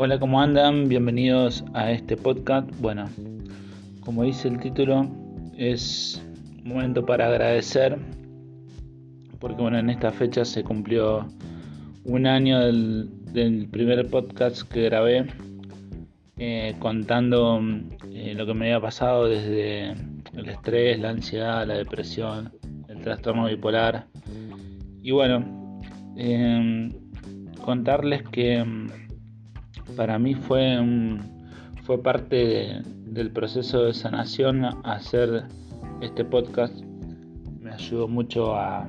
Hola, ¿cómo andan? Bienvenidos a este podcast. Bueno, como dice el título, es momento para agradecer, porque bueno, en esta fecha se cumplió un año del, primer podcast que grabé, eh, contando eh, lo que me había pasado desde el estrés, la ansiedad, la depresión, el trastorno bipolar. Y bueno, eh, contarles que para mí fue, fue parte del proceso de sanación hacer este podcast. Me ayudó mucho a,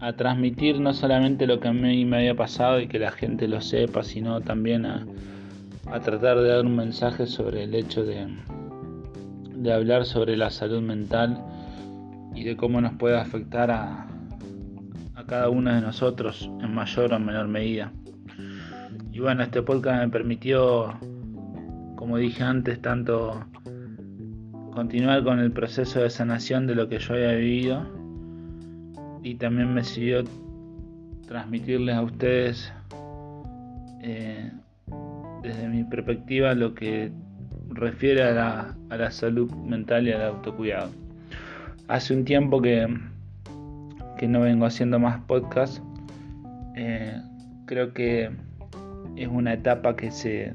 a transmitir no solamente lo que a mí me había pasado y que la gente lo sepa, sino también a, tratar de dar un mensaje sobre el hecho de, de hablar sobre la salud mental y de cómo nos puede afectar a, a cada uno de nosotros en mayor o menor medida. Y bueno, este podcast me permitió, como dije antes, tanto continuar con el proceso de sanación de lo que yo había vivido y también me sirvió transmitirles a ustedes eh, desde mi perspectiva lo que refiere a la, a la, salud mental y al autocuidado. Hace un tiempo que, que no vengo haciendo más podcasts. Eh, creo que es una etapa que se,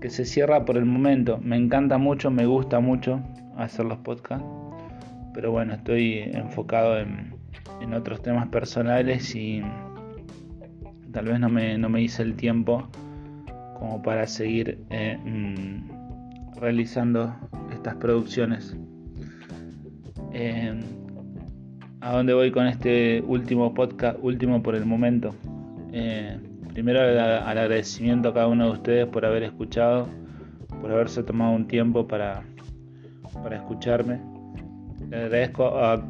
que se cierra por el momento. Me encanta mucho, me gusta mucho hacer los podcasts, pero bueno, estoy enfocado en, en otros temas personales y tal vez no me, no me hice el tiempo como para seguir eh, mm, realizando estas producciones. Eh, ¿A dónde voy con este último podcast? Último por el momento. Eh, Primero al agradecimiento a cada uno de ustedes por haber escuchado, por haberse tomado un tiempo para, para escucharme. Le agradezco a,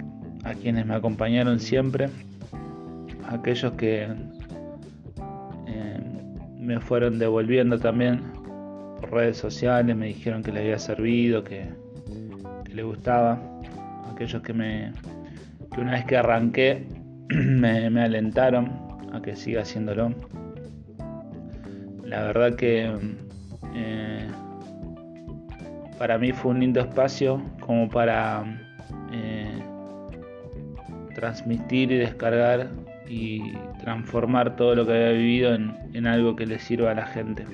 quienes me acompañaron siempre, a aquellos que eh, me fueron devolviendo también por redes sociales, me dijeron que les había servido, que, que les gustaba, aquellos que me que una vez que arranqué me, me alentaron a que siga haciéndolo la verdad que eh, para mí fue un lindo espacio como para eh, transmitir y descargar y transformar todo lo que había vivido en, algo que le sirva a la gente.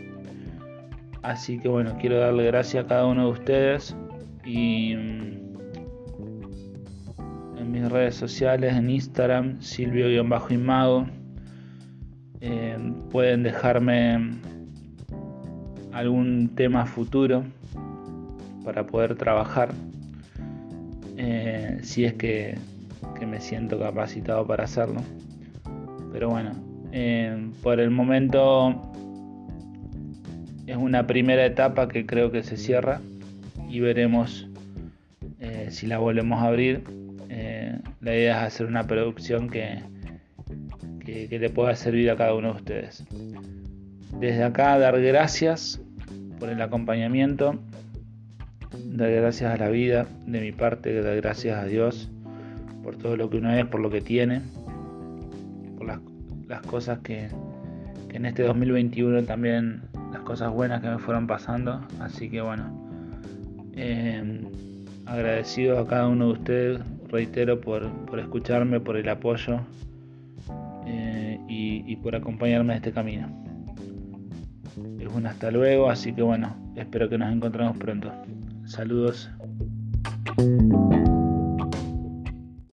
Así que bueno, quiero darle gracias a cada uno de ustedes y mm, en mis redes sociales, en Instagram, Silvio-Imago eh, pueden dejarme algún tema futuro para poder trabajar. Eh, si es que, me siento capacitado para hacerlo. Pero bueno eh, por el momento es una primera etapa que creo que se cierra y veremos si la volvemos a abrir. La idea es hacer una producción que que, le pueda servir a cada uno de ustedes. Desde acá dar gracias por el acompañamiento, dar gracias a la vida de mi parte, dar gracias a Dios por todo lo que uno es, por lo que tiene, por las, cosas que, en este 2021 también, las cosas buenas que me fueron pasando. Así que bueno, eh, agradecido a cada uno de ustedes, reitero, por, por escucharme, por el apoyo y, por acompañarme en este camino. Es un hasta luego, así que bueno, espero que nos encontremos pronto. Saludos.